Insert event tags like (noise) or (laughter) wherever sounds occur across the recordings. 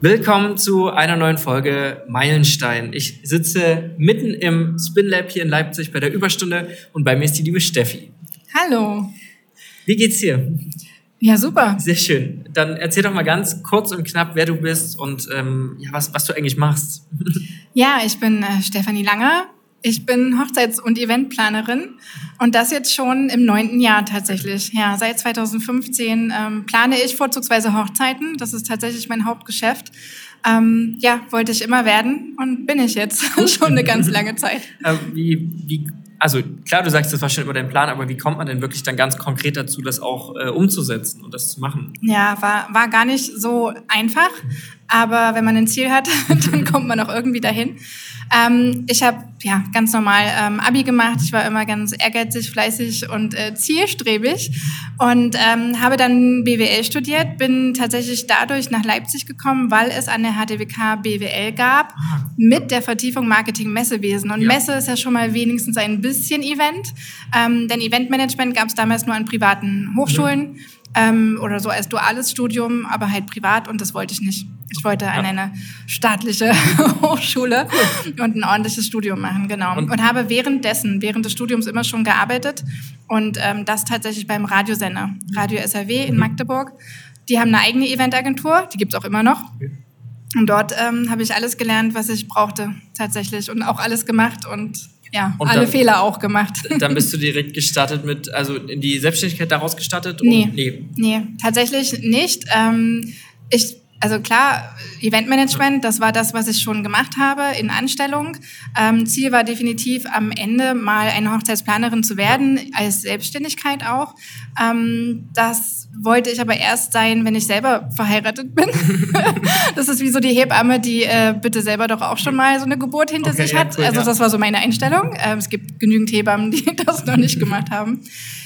Willkommen zu einer neuen Folge Meilenstein. Ich sitze mitten im Spin Lab hier in Leipzig bei der Überstunde und bei mir ist die liebe Steffi. Hallo. Wie geht's dir? Ja, super. Sehr schön. Dann erzähl doch mal ganz kurz und knapp, wer du bist und ähm, ja, was, was du eigentlich machst. (laughs) Ja, ich bin äh, Stefanie Langer. Ich bin Hochzeits- und Eventplanerin und das jetzt schon im neunten Jahr tatsächlich. Ja, seit 2015 ähm, plane ich vorzugsweise Hochzeiten. Das ist tatsächlich mein Hauptgeschäft. Ähm, ja, wollte ich immer werden und bin ich jetzt (laughs) schon eine ganz lange Zeit. (laughs) Äh, wie, wie, also klar, du sagst, das war schon immer dein Plan, aber wie kommt man denn wirklich dann ganz konkret dazu, das auch äh, umzusetzen und das zu machen? Ja, war, war gar nicht so einfach, aber wenn man ein Ziel hat, (laughs) dann kommt man auch irgendwie dahin. Ähm, ich habe ja ganz normal ähm, Abi gemacht. Ich war immer ganz ehrgeizig, fleißig und äh, zielstrebig und ähm, habe dann BWL studiert. Bin tatsächlich dadurch nach Leipzig gekommen, weil es an der HTWK BWL gab mit der Vertiefung Marketing Messewesen. Und ja. Messe ist ja schon mal wenigstens ein bisschen Event, ähm, denn Eventmanagement gab es damals nur an privaten Hochschulen. Ja. Ähm, oder so als duales Studium, aber halt privat und das wollte ich nicht. Ich wollte an eine staatliche (laughs) Hochschule und ein ordentliches Studium machen, genau. Und, und, habe währenddessen, während des Studiums immer schon gearbeitet und ähm, das tatsächlich beim Radiosender, Radio SAW in mhm. Magdeburg. Die haben eine eigene Eventagentur, die gibt es auch immer noch. Und dort ähm, habe ich alles gelernt, was ich brauchte tatsächlich und auch alles gemacht und ja, und alle dann, Fehler auch gemacht. Dann bist du (laughs) direkt gestartet mit, also in die Selbstständigkeit daraus gestartet? Nee, nee. nee, tatsächlich nicht. Ähm, ich also klar, Eventmanagement, das war das, was ich schon gemacht habe in Anstellung. Ähm, Ziel war definitiv am Ende mal eine Hochzeitsplanerin zu werden, als Selbstständigkeit auch. Ähm, das wollte ich aber erst sein, wenn ich selber verheiratet bin. (laughs) das ist wie so die Hebamme, die äh, bitte selber doch auch schon mal so eine Geburt hinter okay, sich ja, hat. Cool, also das war so meine Einstellung. Ähm, es gibt genügend Hebammen, die (laughs) das noch nicht gemacht haben.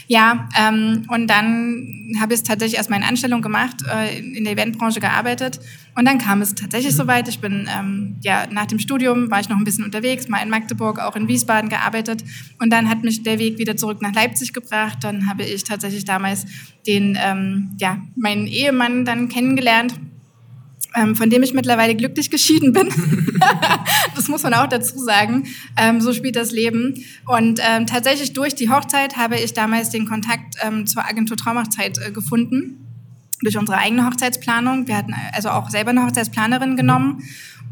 Ja, ähm, und dann habe ich tatsächlich erstmal in Anstellung gemacht, äh, in der Eventbranche gearbeitet. Und dann kam es tatsächlich soweit. Ich bin, ähm, ja, nach dem Studium war ich noch ein bisschen unterwegs, mal in Magdeburg, auch in Wiesbaden gearbeitet. Und dann hat mich der Weg wieder zurück nach Leipzig gebracht. Dann habe ich tatsächlich damals den, ähm, ja, meinen Ehemann dann kennengelernt ähm, von dem ich mittlerweile glücklich geschieden bin. (laughs) das muss man auch dazu sagen. Ähm, so spielt das Leben. Und ähm, tatsächlich durch die Hochzeit habe ich damals den Kontakt ähm, zur Agentur Traumhochzeit äh, gefunden. Durch unsere eigene Hochzeitsplanung. Wir hatten also auch selber eine Hochzeitsplanerin genommen.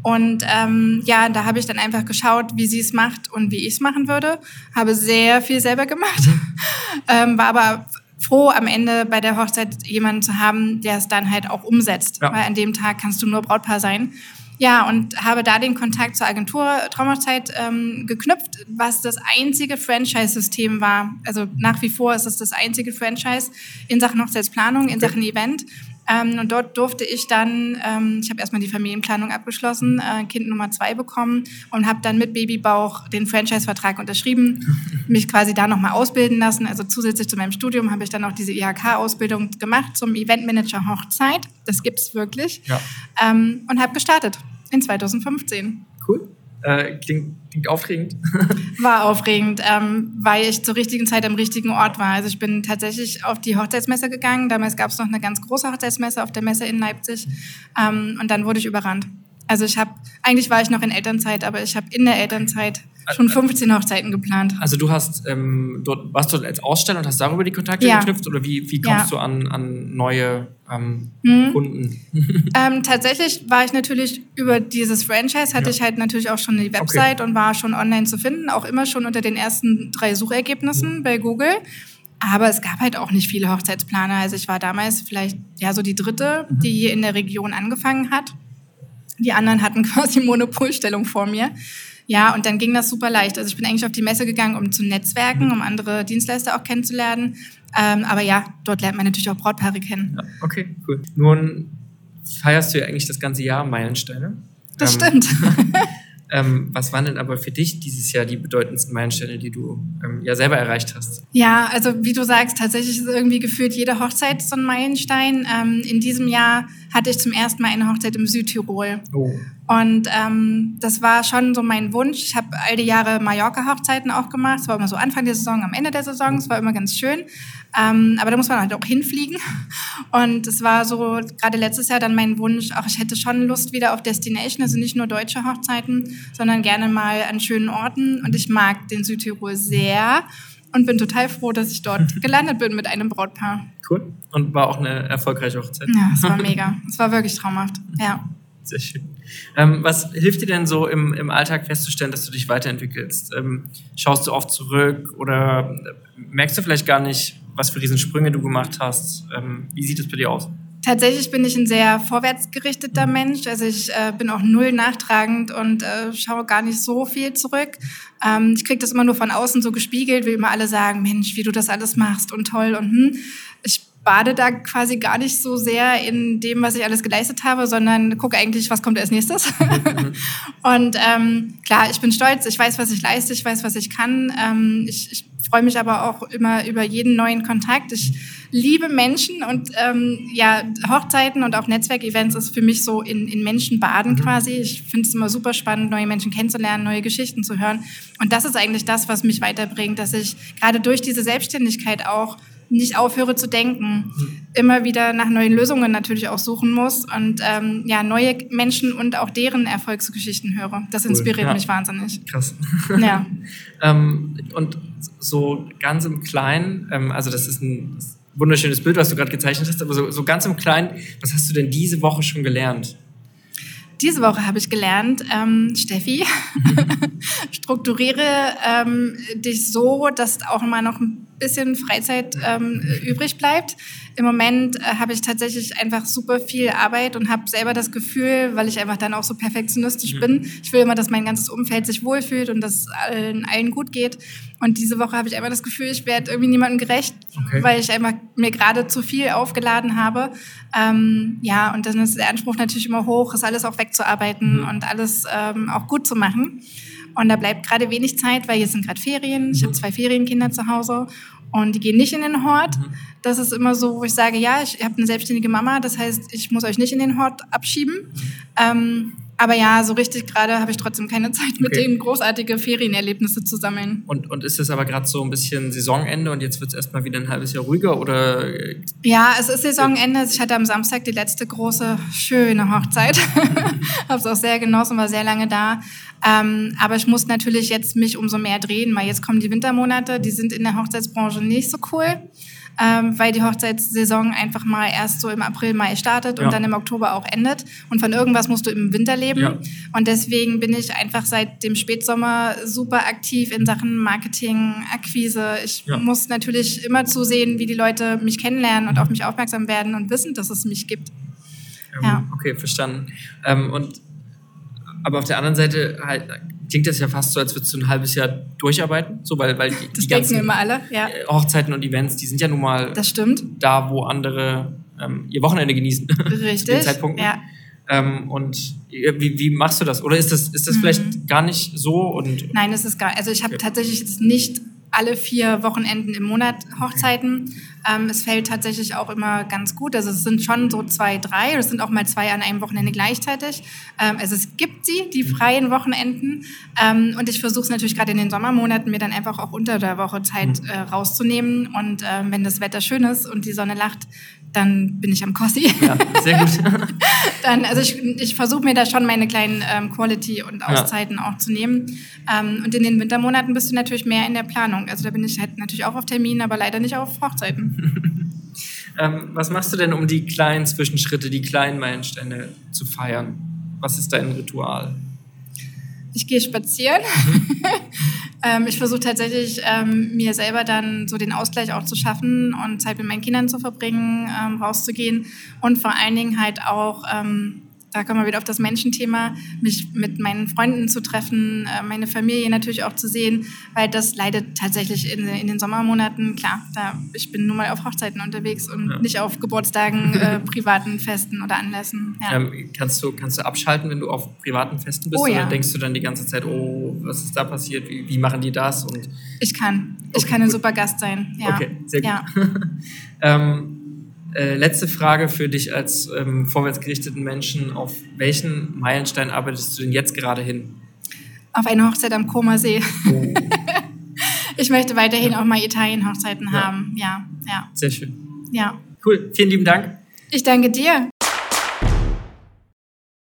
Und ähm, ja, da habe ich dann einfach geschaut, wie sie es macht und wie ich es machen würde. Habe sehr viel selber gemacht, (laughs) ähm, war aber froh, am Ende bei der Hochzeit jemanden zu haben, der es dann halt auch umsetzt. Ja. Weil an dem Tag kannst du nur Brautpaar sein. Ja, und habe da den Kontakt zur Agentur Traumhochzeit ähm, geknüpft, was das einzige Franchise-System war. Also nach wie vor ist es das einzige Franchise in Sachen Hochzeitsplanung, in Sachen Event. Ähm, und dort durfte ich dann, ähm, ich habe erstmal die Familienplanung abgeschlossen, äh, Kind Nummer zwei bekommen und habe dann mit Babybauch den Franchise-Vertrag unterschrieben, (laughs) mich quasi da nochmal ausbilden lassen. Also zusätzlich zu meinem Studium habe ich dann auch diese IHK-Ausbildung gemacht zum Eventmanager Hochzeit. Das gibt es wirklich. Ja. Ähm, und habe gestartet in 2015. Cool. Äh, klingt, klingt aufregend. (laughs) War aufregend, ähm, weil ich zur richtigen Zeit am richtigen Ort war. Also ich bin tatsächlich auf die Hochzeitsmesse gegangen. Damals gab es noch eine ganz große Hochzeitsmesse auf der Messe in Leipzig. Ähm, und dann wurde ich überrannt. Also ich habe, eigentlich war ich noch in Elternzeit, aber ich habe in der Elternzeit schon 15 Hochzeiten geplant. Also du hast ähm, dort, warst dort als Aussteller und hast darüber die Kontakte ja. geknüpft oder wie, wie kommst ja. du an, an neue ähm, hm. Kunden? (laughs) Ähm, tatsächlich war ich natürlich über dieses Franchise, hatte ja. ich halt natürlich auch schon eine Website okay. und war schon online zu finden, auch immer schon unter den ersten drei Suchergebnissen mhm. bei Google. Aber es gab halt auch nicht viele Hochzeitsplaner. Also ich war damals vielleicht ja so die dritte, mhm. die hier in der Region angefangen hat. Die anderen hatten (laughs) quasi Monopolstellung vor mir. Ja, und dann ging das super leicht. Also ich bin eigentlich auf die Messe gegangen, um zu netzwerken, um andere Dienstleister auch kennenzulernen. Ähm, aber ja, dort lernt man natürlich auch Brautpaare kennen. Ja, okay, cool. Nun feierst du ja eigentlich das ganze Jahr Meilensteine. Das ähm, stimmt. (laughs) Ähm, was waren denn aber für dich dieses Jahr die bedeutendsten Meilensteine, die du ähm, ja selber erreicht hast? Ja, also wie du sagst, tatsächlich ist irgendwie gefühlt jede Hochzeit so ein Meilenstein. Ähm, in diesem Jahr hatte ich zum ersten Mal eine Hochzeit im Südtirol. Oh. Und ähm, das war schon so mein Wunsch. Ich habe all die Jahre Mallorca-Hochzeiten auch gemacht. Es war immer so Anfang der Saison, am Ende der Saison. Es war immer ganz schön. Ähm, aber da muss man halt auch hinfliegen. Und es war so gerade letztes Jahr dann mein Wunsch, auch ich hätte schon Lust wieder auf Destination, also nicht nur deutsche Hochzeiten, sondern gerne mal an schönen Orten. Und ich mag den Südtirol sehr und bin total froh, dass ich dort (laughs) gelandet bin mit einem Brautpaar. Cool. Und war auch eine erfolgreiche Hochzeit. Ja, es war (laughs) mega. es war wirklich traumhaft. Ja. Sehr schön. Ähm, was hilft dir denn so im, im Alltag festzustellen, dass du dich weiterentwickelst? Ähm, schaust du oft zurück oder merkst du vielleicht gar nicht, was für Riesensprünge du gemacht hast? Ähm, wie sieht es bei dir aus? Tatsächlich bin ich ein sehr vorwärtsgerichteter Mensch. Also ich äh, bin auch null nachtragend und äh, schaue gar nicht so viel zurück. Ähm, ich kriege das immer nur von außen so gespiegelt, wie immer alle sagen, Mensch, wie du das alles machst und toll und hm. Ich bade da quasi gar nicht so sehr in dem, was ich alles geleistet habe, sondern gucke eigentlich, was kommt als nächstes. (laughs) und ähm, klar, ich bin stolz, ich weiß, was ich leiste, ich weiß, was ich kann. Ähm, ich, ich freue mich aber auch immer über jeden neuen Kontakt. Ich liebe Menschen und ähm, ja, Hochzeiten und auch Netzwerkevents ist für mich so in, in Menschen baden mhm. quasi. Ich finde es immer super spannend, neue Menschen kennenzulernen, neue Geschichten zu hören. Und das ist eigentlich das, was mich weiterbringt, dass ich gerade durch diese Selbstständigkeit auch nicht aufhöre zu denken, immer wieder nach neuen Lösungen natürlich auch suchen muss und ähm, ja neue Menschen und auch deren Erfolgsgeschichten höre. Das inspiriert cool. ja. mich wahnsinnig. Krass. Ja. (laughs) ähm, und so ganz im Kleinen, ähm, also das ist ein wunderschönes Bild, was du gerade gezeichnet hast, aber so, so ganz im Kleinen, was hast du denn diese Woche schon gelernt? Diese Woche habe ich gelernt, ähm, Steffi, (laughs) strukturiere ähm, dich so, dass auch mal noch ein bisschen Freizeit ähm, übrig bleibt. Im Moment äh, habe ich tatsächlich einfach super viel Arbeit und habe selber das Gefühl, weil ich einfach dann auch so perfektionistisch mhm. bin, ich will immer, dass mein ganzes Umfeld sich wohlfühlt und dass allen, allen gut geht. Und diese Woche habe ich einfach das Gefühl, ich werde irgendwie niemandem gerecht, okay. weil ich einfach mir gerade zu viel aufgeladen habe. Ähm, ja, und dann ist der Anspruch natürlich immer hoch, ist alles auch wegzuarbeiten mhm. und alles ähm, auch gut zu machen. Und da bleibt gerade wenig Zeit, weil hier sind gerade Ferien. Ich habe mhm. zwei Ferienkinder zu Hause und die gehen nicht in den Hort. Mhm. Das ist immer so, wo ich sage, ja, ich habe eine selbstständige Mama, das heißt, ich muss euch nicht in den Hort abschieben. Ähm, aber ja, so richtig gerade habe ich trotzdem keine Zeit, mit okay. denen großartige Ferienerlebnisse zu sammeln. Und, und ist es aber gerade so ein bisschen Saisonende und jetzt wird es erstmal wieder ein halbes Jahr ruhiger oder? Ja, es ist Saisonende. Ich hatte am Samstag die letzte große, schöne Hochzeit. (laughs) habe es auch sehr genossen, war sehr lange da. Ähm, aber ich muss natürlich jetzt mich umso mehr drehen, weil jetzt kommen die Wintermonate, die sind in der Hochzeitsbranche nicht so cool ähm, weil die Hochzeitssaison einfach mal erst so im April, Mai startet und ja. dann im Oktober auch endet. Und von irgendwas musst du im Winter leben. Ja. Und deswegen bin ich einfach seit dem Spätsommer super aktiv in Sachen Marketing, Akquise. Ich ja. muss natürlich immer zusehen, wie die Leute mich kennenlernen und auf mich aufmerksam werden und wissen, dass es mich gibt. Ja. Okay, verstanden. Ähm, und aber auf der anderen Seite halt, klingt das ja fast so, als würdest du ein halbes Jahr durcharbeiten, so weil weil die, das die ganzen immer alle, ja. Äh, Hochzeiten und Events, die sind ja nun mal das stimmt. da, wo andere ähm, ihr Wochenende genießen. Richtig. (laughs) zu den Zeitpunkten. Ja. Ähm, und wie, wie machst du das? Oder ist das, ist das mhm. vielleicht gar nicht so? Und Nein, es ist gar Also ich habe okay. tatsächlich jetzt nicht alle vier Wochenenden im Monat Hochzeiten. Ähm, es fällt tatsächlich auch immer ganz gut. Also es sind schon so zwei, drei. Es sind auch mal zwei an einem Wochenende gleichzeitig. Ähm, also es gibt sie, die freien Wochenenden. Ähm, und ich versuche es natürlich gerade in den Sommermonaten mir dann einfach auch unter der Woche Zeit mhm. äh, rauszunehmen. Und äh, wenn das Wetter schön ist und die Sonne lacht, dann bin ich am Kossi. Ja, sehr gut. (laughs) dann, also ich, ich versuche mir da schon meine kleinen ähm, Quality- und Auszeiten ja. auch zu nehmen. Ähm, und in den Wintermonaten bist du natürlich mehr in der Planung. Also da bin ich halt natürlich auch auf Terminen, aber leider nicht auf Hochzeiten. (laughs) ähm, was machst du denn, um die kleinen Zwischenschritte, die kleinen Meilensteine zu feiern? Was ist dein Ritual? Ich gehe spazieren. (laughs) ähm, ich versuche tatsächlich, ähm, mir selber dann so den Ausgleich auch zu schaffen und Zeit mit meinen Kindern zu verbringen, ähm, rauszugehen und vor allen Dingen halt auch ähm, da kommen wir wieder auf das Menschenthema, mich mit meinen Freunden zu treffen, äh, meine Familie natürlich auch zu sehen, weil das leidet tatsächlich in, in den Sommermonaten. Klar, da, ich bin nun mal auf Hochzeiten unterwegs und ja. nicht auf Geburtstagen, äh, (laughs) privaten Festen oder Anlässen. Ja. Ähm, kannst, du, kannst du abschalten, wenn du auf privaten Festen bist? Oh, oder ja. denkst du dann die ganze Zeit, oh, was ist da passiert? Wie, wie machen die das? Und ich kann. Ich okay, kann ein gut. super Gast sein. Okay, sehr gut. (laughs) ähm, Äh, letzte Frage für dich als ähm, vorwärtsgerichteten Menschen. Auf welchen Meilenstein arbeitest du denn jetzt gerade hin? Auf eine Hochzeit am Koma See. Oh. (laughs) ich möchte weiterhin ja. auch mal Italien-Hochzeiten ja. haben. Ja, ja. Sehr schön. Ja. Cool. Vielen lieben Dank. Ich danke dir.